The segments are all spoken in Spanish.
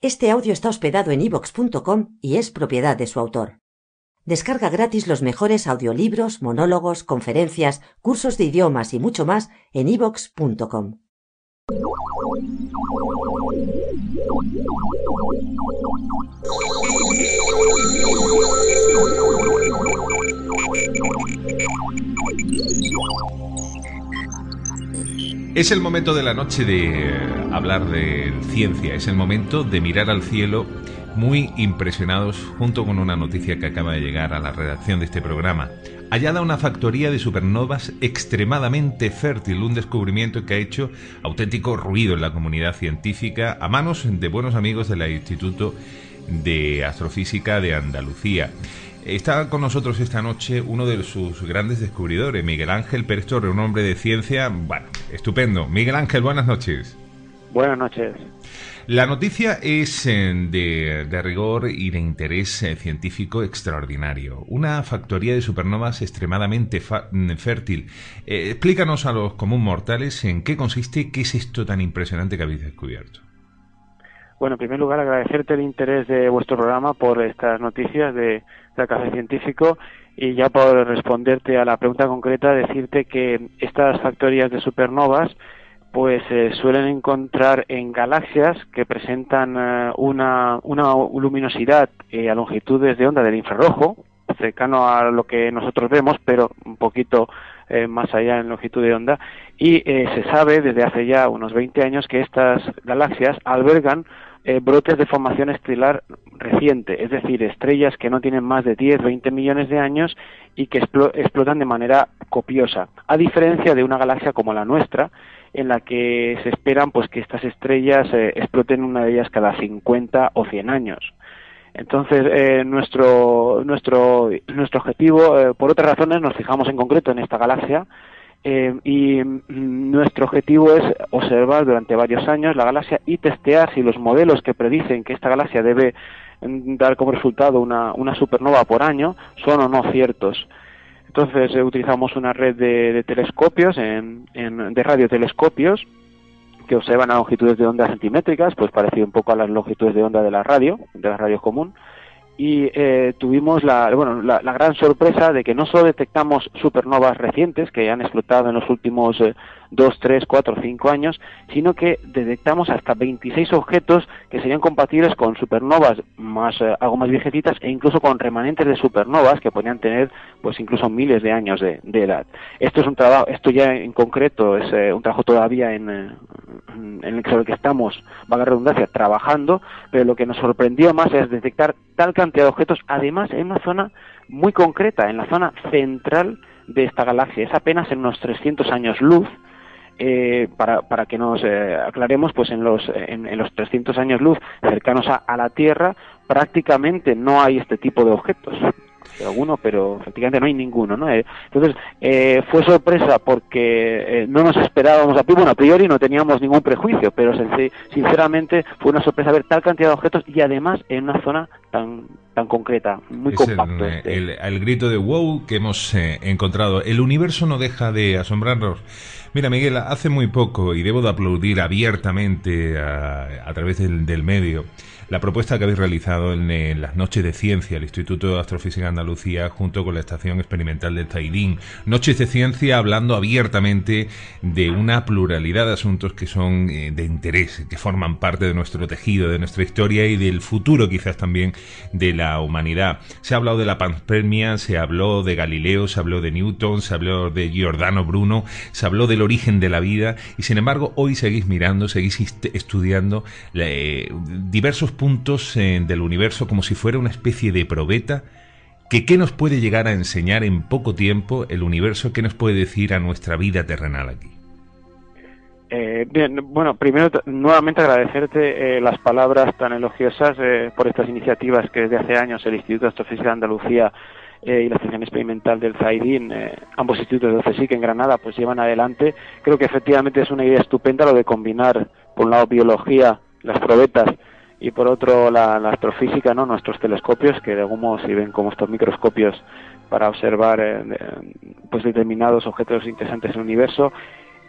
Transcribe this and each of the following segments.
este audio está hospedado en ivox.com y es propiedad de su autor. Descarga gratis los mejores audiolibros, monólogos, conferencias, cursos de idiomas y mucho más en ivox.com. Es el momento de la noche de hablar de ciencia, es el momento de mirar al cielo muy impresionados junto con una noticia que acaba de llegar a la redacción de este programa. Hallada una factoría de supernovas extremadamente fértil, un descubrimiento que ha hecho auténtico ruido en la comunidad científica a manos de buenos amigos del Instituto de Astrofísica de Andalucía. Está con nosotros esta noche uno de sus grandes descubridores, Miguel Ángel Pérez Torre, un hombre de ciencia, bueno, estupendo. Miguel Ángel, buenas noches. Buenas noches. La noticia es eh, de, rigor y de interés eh, científico extraordinario. Una factoría de supernovas extremadamente mm, fértil. Eh, explícanos a los común mortales en qué consiste, qué es esto tan impresionante que habéis descubierto. Bueno, en primer lugar, agradecerte el interés de vuestro programa por estas noticias de, de Café Científico y ya por responderte a la pregunta concreta, decirte que estas factorías de supernovas pues se suelen encontrar en galaxias que presentan eh, una, una luminosidad a longitudes de onda del infrarrojo, cercano a lo que nosotros vemos, pero un poquito eh, más allá en longitud de onda, y eh, se sabe desde hace ya unos 20 años que estas galaxias albergan eh, brotes de formación estelar reciente, es decir, estrellas que no tienen más de 10, 20 millones de años y que explotan de manera copiosa, a diferencia de una galaxia como la nuestra, en la que se esperan pues que estas estrellas eh, exploten una de ellas cada 50 o 100 años. Entonces, eh, nuestro, nuestro, nuestro objetivo, por otras razones, nos fijamos en concreto en esta galaxia, eh, y mm, nuestro objetivo es observar durante varios años la galaxia y testear si los modelos que predicen que esta galaxia debe mm, dar como resultado una, una supernova por año son o no ciertos. Entonces eh, utilizamos una red de, telescopios, en, de radiotelescopios, que observan a longitudes de onda centimétricas, pues parecido un poco a las longitudes de onda de la radio, de la radio común, y eh, tuvimos la, bueno, la, gran sorpresa de que no solo detectamos supernovas recientes que han explotado en los últimos eh, dos, tres, cuatro, cinco años, sino que detectamos hasta 26 objetos que serían compatibles con supernovas más eh, algo más viejecitas e incluso con remanentes de supernovas que podrían tener pues incluso miles de años de, edad. Esto es un trabajo, esto ya en concreto es eh, un trabajo todavía en, en el que estamos, va a redundancia, trabajando, pero lo que nos sorprendió más es detectar tal cantidad de objetos, además en una zona muy concreta, en la zona central de esta galaxia. Es apenas en unos 300 años luz, eh, para, para que nos eh, aclaremos, pues en los, en, los 300 años luz cercanos a, la Tierra prácticamente no hay este tipo de objetos. Alguno, pero prácticamente no hay ninguno, ¿no? Eh, entonces, fue sorpresa porque no nos esperábamos a bueno, a priori no teníamos ningún prejuicio, pero sinceramente fue una sorpresa ver tal cantidad de objetos y además en una zona tan tan concreta, muy compacto. Este. El, el, grito de wow que hemos encontrado. El universo no deja de asombrarnos. Mira, Miguel, hace muy poco, y debo de aplaudir abiertamente a, través del medio, la propuesta que habéis realizado en, las noches de ciencia, el Instituto de Astrofísica de Andalucía, junto con la Estación Experimental de Taidín. Noches de ciencia hablando abiertamente de una pluralidad de asuntos que son eh, de interés, que forman parte de nuestro tejido, de nuestra historia y del futuro quizás también de la humanidad. Se ha hablado de la panspermia, se habló de Galileo, se habló de Newton, se habló de Giordano Bruno, se habló del origen de la vida y sin embargo hoy seguís mirando, seguís estudiando eh, diversos puntos eh, del universo como si fuera una especie de probeta que qué nos puede llegar a enseñar en poco tiempo el universo, qué nos puede decir a nuestra vida terrenal aquí. Eh, bien, bueno, primero nuevamente agradecerte eh, las palabras tan elogiosas eh, por estas iniciativas que desde hace años el Instituto de Astrofísica de Andalucía y la Estación Experimental del Zaidín, ambos institutos de CSIC en Granada, pues llevan adelante. Creo que efectivamente es una idea estupenda lo de combinar, por un lado, biología, las probetas, y por otro la, astrofísica, ¿no? nuestros telescopios, que de algún modo sirven como estos microscopios para observar pues determinados objetos interesantes en el universo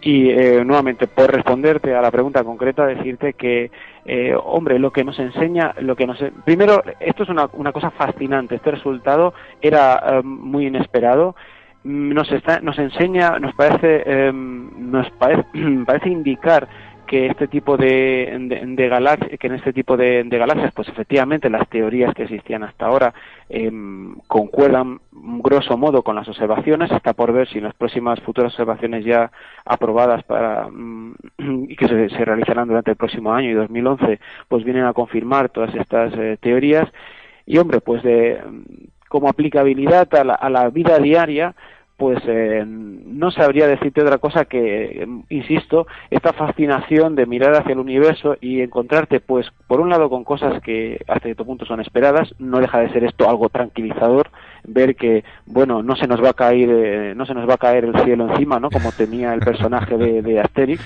y eh, nuevamente, por responderte a la pregunta concreta, decirte que, eh, hombre, lo que nos enseña, lo que nos, primero, esto es una, una cosa fascinante. Este resultado era eh, muy inesperado. Mm, nos, está, nos enseña, nos parece, nos parece, parece indicar que este tipo de, de, que en este tipo de, galaxias, pues efectivamente las teorías que existían hasta ahora em, concuerdan grosso modo con las observaciones. Está por ver si en las próximas futuras observaciones ya aprobadas para mm, y que se, realizarán durante el próximo año y 2011, pues vienen a confirmar todas estas eh, teorías. Y hombre, pues de como aplicabilidad a la, a la vida diaria, pues eh, no sabría decirte otra cosa que, insisto, esta fascinación de mirar hacia el universo y encontrarte, pues, por un lado con cosas que hasta cierto punto son esperadas, no deja de ser esto algo tranquilizador, ver que, bueno, no se nos va a caer, eh, no se nos va a caer el cielo encima, ¿no? Como tenía el personaje de, de Asterix.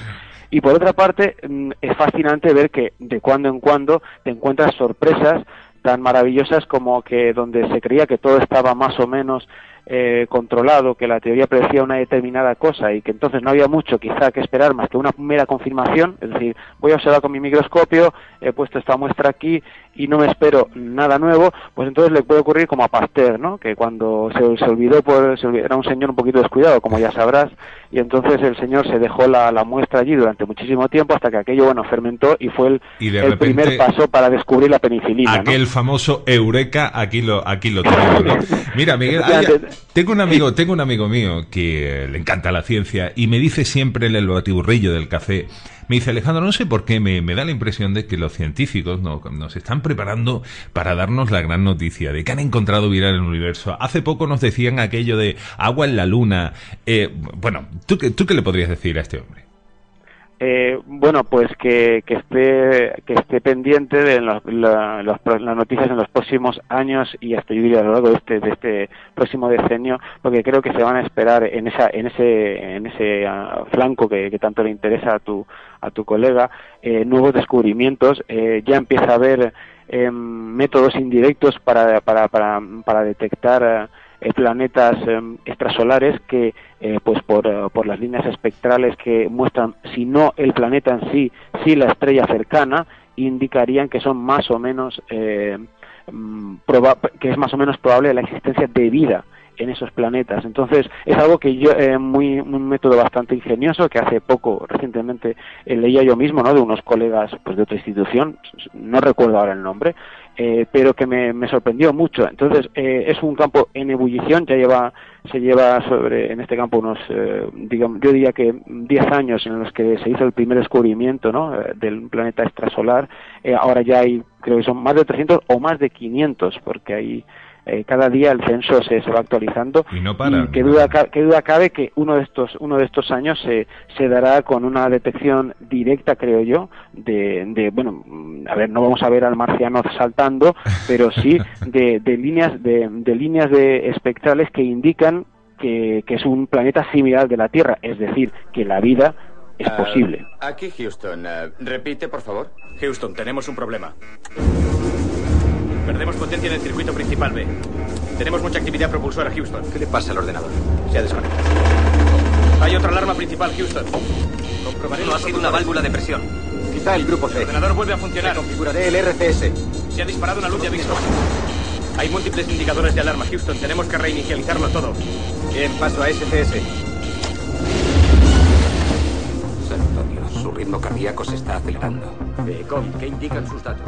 Y por otra parte, mm, es fascinante ver que de cuando en cuando te encuentras sorpresas tan maravillosas como que donde se creía que todo estaba más o menos eh, controlado, que la teoría predecía una determinada cosa y que entonces no había mucho quizá que esperar más que una mera confirmación, es decir, voy a observar con mi microscopio, he puesto esta muestra aquí y no me espero nada nuevo, pues entonces le puede ocurrir como a Pasteur, ¿no? Que cuando se, se olvidó, por, era un señor un poquito descuidado, como ya sabrás, y entonces el señor se dejó la, la muestra allí durante muchísimo tiempo hasta que aquello, bueno, fermentó y fue el, el primer paso para descubrir la penicilina. Aquel famoso eureka, aquí lo, aquí lo tenemos, Mira, Miguel, tengo un amigo, tengo un amigo mío que le encanta la ciencia y me dice siempre en el batiburrillo del café, me dice Alejandro, no sé por qué, me, da la impresión de que los científicos no, nos están preparando para darnos la gran noticia de que han encontrado vida en el universo. Hace poco nos decían aquello de agua en la luna. Eh, bueno, ¿tú, ¿tú qué le podrías decir a este hombre? Eh, bueno, pues que, que, esté que esté pendiente de las noticias en los próximos años y hasta yo diría a lo largo de este de este próximo decenio, porque creo que se van a esperar en esa en ese en ese ah, flanco que, tanto le interesa a tu a tu colega eh, nuevos descubrimientos. Eh, ya empieza a haber em, métodos indirectos para para para, detectar planetas em, extrasolares que, eh, pues por, eh, por, las líneas espectrales que muestran, si no el planeta en sí, si la estrella cercana, indicarían que son más o menos, mm, que es más o menos probable la existencia de vida en esos planetas. Entonces, es algo que yo, eh, muy, un método bastante ingenioso que hace poco, recientemente, leía yo mismo, ¿no? De unos colegas, pues de otra institución, no recuerdo ahora el nombre, eh, pero que me, me, sorprendió mucho. Entonces, eh, es un campo en ebullición, ya lleva, se lleva sobre, en este campo unos, eh, digamos, yo diría que 10 años en los que se hizo el primer descubrimiento, ¿no? Eh, del planeta extrasolar. ahora ya hay, creo que son más de 300 o más de 500, porque hay eh, cada día el censo se, se va actualizando y no para, qué duda qué duda cabe que uno de estos uno de estos años se, se dará con una detección directa creo yo de, de bueno a ver no vamos a ver al marciano saltando pero sí de, de líneas de, de líneas de espectrales que indican que, que es un planeta similar de la Tierra es decir que la vida es ah, posible. Aquí Houston. Uh, repite, por favor. Houston, tenemos un problema. Perdemos potencia en el circuito principal B. Tenemos mucha actividad propulsora, Houston. ¿Qué le pasa al ordenador? Se ha desconectado. Hay otra alarma principal, Houston. Comprobaré. No ha sido una válvula de presión. Quizá el grupo C. El ordenador vuelve a funcionar. Configuraré el RCS. Se ha disparado una luz de aviso. Hay múltiples indicadores de alarma, Houston. Tenemos que reinicializarlo todo. Bien, paso a SCS. Santo Dios, su ritmo cardíaco se está acelerando. ¿qué indican sus datos?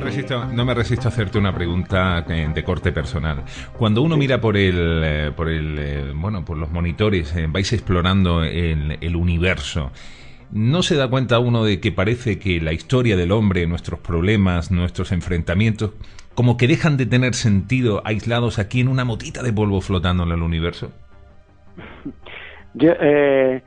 No me resisto a hacerte una pregunta eh, de corte personal. Cuando uno mira por el, eh, por el, eh, bueno, por los monitores, vais explorando el, universo. ¿No se da cuenta uno de que parece que la historia del hombre, nuestros problemas, nuestros enfrentamientos, como que dejan de tener sentido aislados aquí en una motita de polvo flotando en el universo? Yo, eh,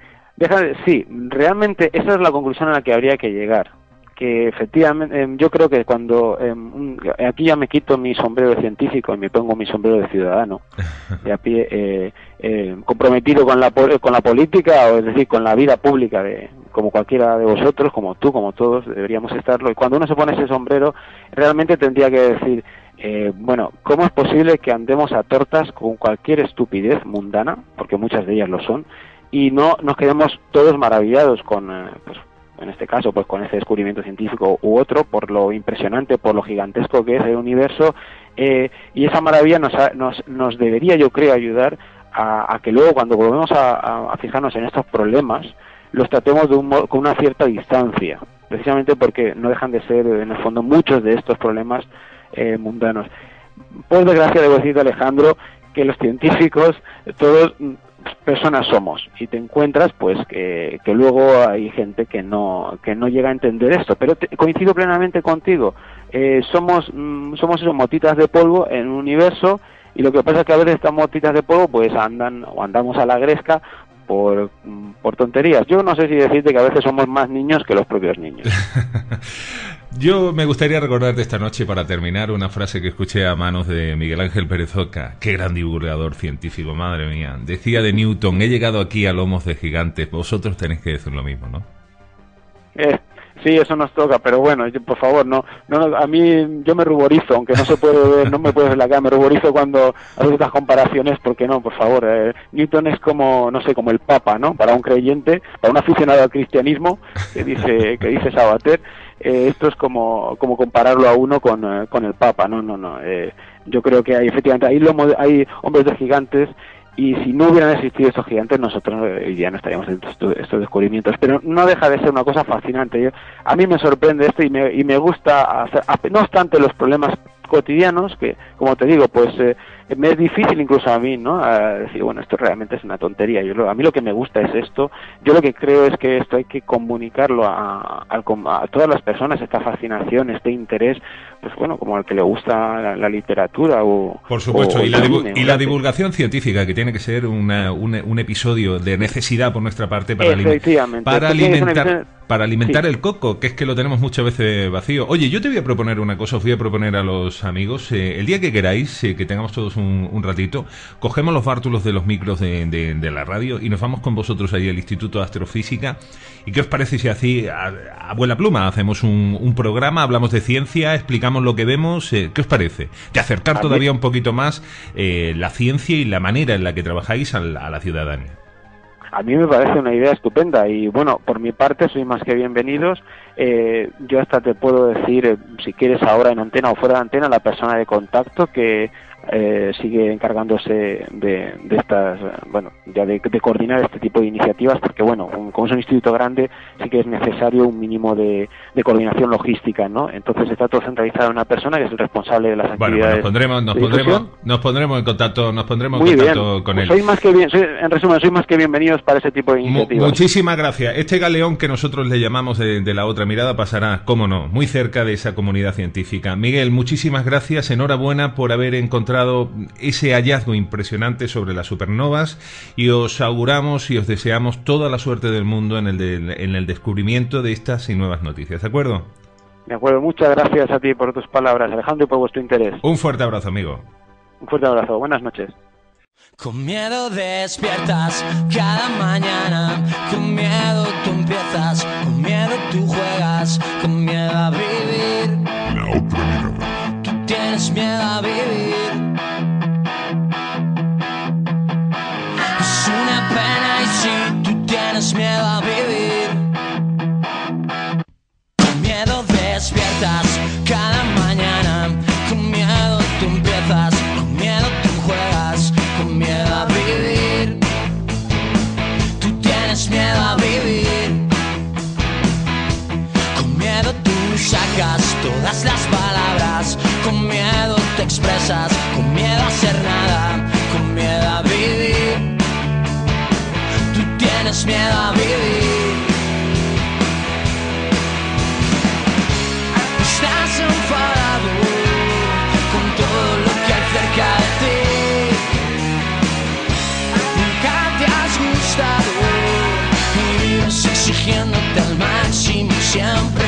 sí, realmente esa es la conclusión a la que habría que llegar que efectivamente em, yo creo que cuando em, aquí ya me quito mi sombrero de científico y me pongo mi sombrero de ciudadano. De a pie eh, eh, comprometido con la con la política o es decir con la vida pública de como cualquiera de vosotros como tú como todos deberíamos estarlo. Y cuando uno se pone ese sombrero realmente tendría que decir eh, bueno, ¿cómo es posible que andemos a tortas con cualquier estupidez mundana, porque muchas de ellas lo son, y no nos quedemos todos maravillados con, pues, en este caso pues con ese descubrimiento científico u otro, por lo impresionante, por lo gigantesco que es el universo, eh, y esa maravilla nos, nos, nos, debería, yo creo, ayudar a, que luego cuando volvemos a, fijarnos en estos problemas, los tratemos de un, con una cierta distancia, precisamente porque no dejan de ser, en el fondo, muchos de estos problemas eh, mundanos. Por desgracia, debo decir, Alejandro, que los científicos, todos personas somos. Y te encuentras pues que, luego hay gente que no que no llega a entender esto. Pero coincido plenamente contigo. Eh, somos mm, somos esos motitas de polvo en un universo y lo que pasa es que a veces estas motitas de polvo pues andan o andamos a la gresca por, por tonterías. Yo no sé si decirte que a veces somos más niños que los propios niños. Yo me gustaría recordarte esta noche, para terminar, una frase que escuché a manos de Miguel Ángel Pérez Oca. Qué gran divulgador científico, madre mía. Decía de Newton, he llegado aquí a lomos de gigantes. Vosotros tenéis que decir lo mismo, ¿no? Eh, sí, eso nos toca, pero bueno, por favor, no, no, a mí yo me ruborizo, aunque no se puede ver, no me puedes ver la cara, me ruborizo cuando haces estas comparaciones, porque no, por favor, eh, Newton es como, no sé, como el Papa, ¿no? Para un creyente, para un aficionado al cristianismo, que dice, que dice Sabater, eh, esto es como, como compararlo a uno con, eh, con el Papa, no, no, no. Eh, yo creo que hay efectivamente hay, hay hombres de gigantes y si no hubieran existido estos gigantes nosotros hoy día no estaríamos en estos, descubrimientos. Pero no deja de ser una cosa fascinante. A mí me sorprende esto y me, y me gusta hacer no obstante los problemas cotidianos que como te digo pues me es difícil incluso a mí, ¿no? A decir, bueno, esto realmente es una tontería. Yo, a mí lo que me gusta es esto. Yo lo que creo es que esto hay que comunicarlo a, a, todas las personas, esta fascinación, este interés, pues bueno, como al que le gusta la, literatura o... Por supuesto, y, la, y la divulgación científica, que tiene que ser una, un, episodio de necesidad por nuestra parte para, para alimentar para alimentar el coco, que es que lo tenemos muchas veces vacío. Oye, yo te voy a proponer una cosa, os voy a proponer a los amigos, eh, el día que queráis, eh, que tengamos todos un, ratito, cogemos los bártulos de los micros de, la radio y nos vamos con vosotros ahí al Instituto de Astrofísica. ¿Y qué os parece si así, a, a pluma, hacemos un, programa, hablamos de ciencia, explicamos lo que vemos? Eh, ¿Qué os parece? De acercar todavía un poquito más la ciencia y la manera en la que trabajáis a la ciudadanía a mí me parece una idea estupenda y bueno, por mi parte soy más que bienvenidos. Eh, yo hasta te puedo decir, eh, si quieres ahora en antena o fuera de antena, la persona de contacto que eh, sigue encargándose de, estas, bueno, ya de, coordinar este tipo de iniciativas, porque bueno, como es un instituto grande, sí que es necesario un mínimo de, coordinación logística, ¿no? Entonces está todo centralizado en una persona que es el responsable de las pues actividades. nos pondremos, nos pondremos, nos pondremos en contacto, nos pondremos en contacto con pues él. Soy más que bien, en resumen, soy más que bienvenidos para ese tipo de iniciativas. muchísimas gracias. Este galeón que nosotros le llamamos de, de la otra mirada pasará, cómo no, muy cerca de esa comunidad científica. Miguel, muchísimas gracias, enhorabuena por haber encontrado ese hallazgo impresionante sobre las supernovas y os auguramos y os deseamos toda la suerte del mundo en el, en el descubrimiento de estas y nuevas noticias. ¿De acuerdo? De acuerdo, muchas gracias a ti por tus palabras, Alejandro, y por vuestro interés. Un fuerte abrazo, amigo. Un fuerte abrazo, buenas noches. Con miedo despiertas cada mañana, con miedo tú empiezas, con miedo tú juegas, con miedo a vivir. Tú tienes miedo a vivir. tienes miedo exigiéndote al máximo siempre.